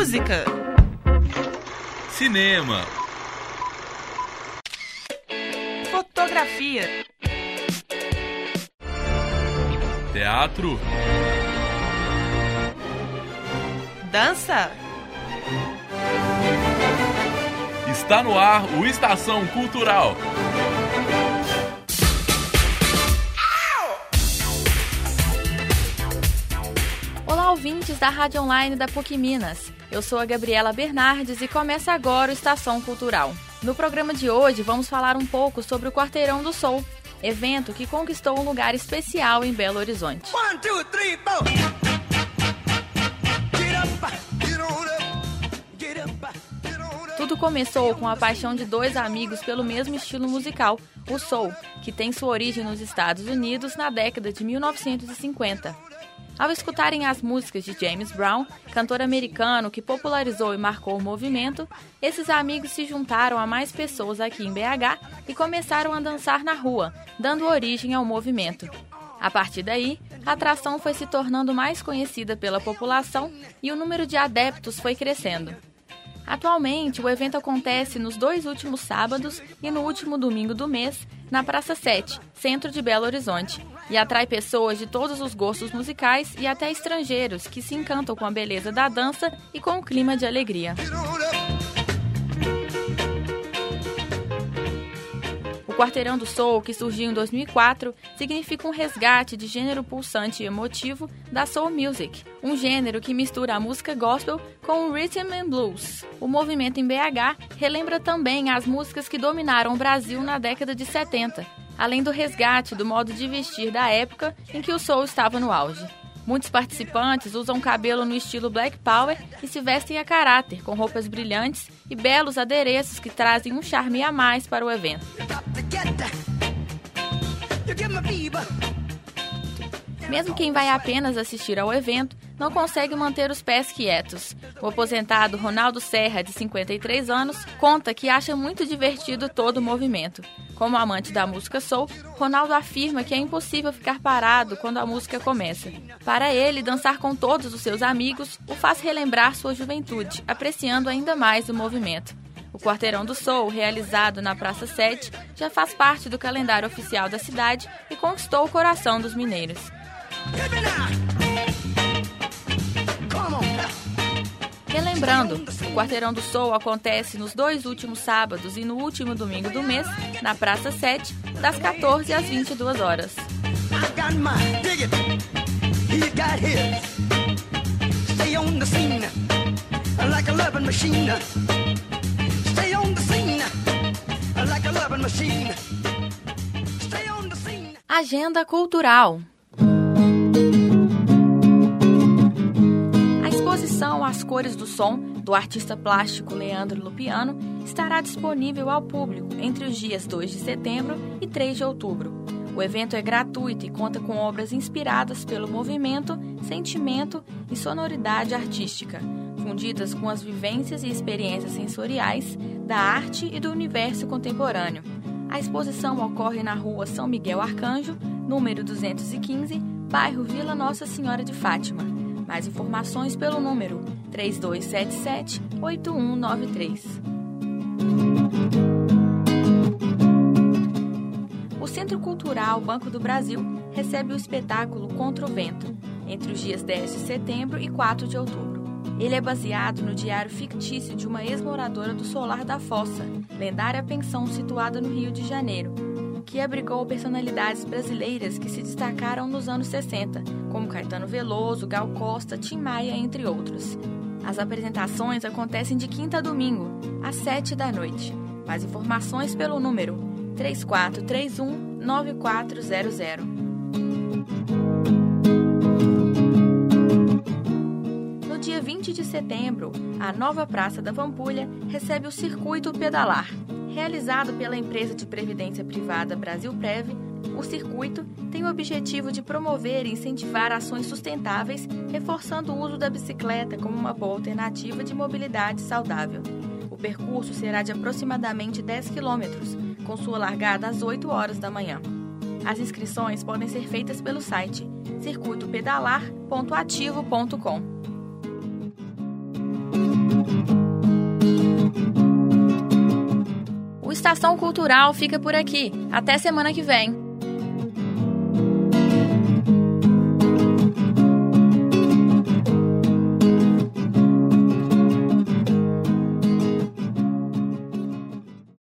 Música. Cinema. Fotografia. Teatro. Dança. Está no ar o Estação Cultural. Ouvintes da Rádio Online da PUC Minas. Eu sou a Gabriela Bernardes e começa agora o Estação Cultural. No programa de hoje, vamos falar um pouco sobre o Quarteirão do Sol, evento que conquistou um lugar especial em Belo Horizonte. One, two, three. Tudo começou com a paixão de dois amigos pelo mesmo estilo musical, o soul, que tem sua origem nos Estados Unidos na década de 1950. Ao escutarem as músicas de James Brown, cantor americano que popularizou e marcou o movimento, esses amigos se juntaram a mais pessoas aqui em BH e começaram a dançar na rua, dando origem ao movimento. A partir daí, a atração foi se tornando mais conhecida pela população e o número de adeptos foi crescendo. Atualmente, o evento acontece nos dois últimos sábados e no último domingo do mês, na Praça 7, centro de Belo Horizonte, e atrai pessoas de todos os gostos musicais e até estrangeiros que se encantam com a beleza da dança e com o clima de alegria. Quarteirão do Soul, que surgiu em 2004, significa um resgate de gênero pulsante e emotivo da soul music, um gênero que mistura a música gospel com o rhythm and blues. O movimento em BH relembra também as músicas que dominaram o Brasil na década de 70, além do resgate do modo de vestir da época em que o soul estava no auge. Muitos participantes usam cabelo no estilo Black Power e se vestem a caráter, com roupas brilhantes e belos adereços que trazem um charme a mais para o evento. Mesmo quem vai apenas assistir ao evento não consegue manter os pés quietos. O aposentado Ronaldo Serra, de 53 anos, conta que acha muito divertido todo o movimento. Como amante da música soul, Ronaldo afirma que é impossível ficar parado quando a música começa. Para ele, dançar com todos os seus amigos o faz relembrar sua juventude, apreciando ainda mais o movimento. O Quarteirão do Soul, realizado na Praça 7, já faz parte do calendário oficial da cidade e conquistou o coração dos mineiros. Relembrando, o Quarteirão do Soul acontece nos dois últimos sábados e no último domingo do mês, na Praça 7, das 14 às 22 horas. Agenda Cultural. A exposição As Cores do Som, do artista plástico Leandro Lupiano, estará disponível ao público entre os dias 2 de setembro e 3 de outubro. O evento é gratuito e conta com obras inspiradas pelo movimento, sentimento e sonoridade artística, fundidas com as vivências e experiências sensoriais da arte e do universo contemporâneo. A exposição ocorre na rua São Miguel Arcanjo, número 215, bairro Vila Nossa Senhora de Fátima. Mais informações pelo número 3277-8193. O Centro Cultural Banco do Brasil recebe o espetáculo Contra o Vento, entre os dias 10 de setembro e 4 de outubro. Ele é baseado no diário fictício de uma ex-moradora do Solar da Fossa, lendária pensão situada no Rio de Janeiro, que abrigou personalidades brasileiras que se destacaram nos anos 60, como Caetano Veloso, Gal Costa, Tim Maia, entre outros. As apresentações acontecem de quinta a domingo, às 7 da noite. Mais informações pelo número 3431 9400. Dia 20 de setembro, a nova Praça da Pampulha recebe o Circuito Pedalar. Realizado pela empresa de previdência privada Brasil Prev, o circuito tem o objetivo de promover e incentivar ações sustentáveis, reforçando o uso da bicicleta como uma boa alternativa de mobilidade saudável. O percurso será de aproximadamente 10 quilômetros, com sua largada às 8 horas da manhã. As inscrições podem ser feitas pelo site circuitopedalar.ativo.com. Estação Cultural fica por aqui. Até semana que vem.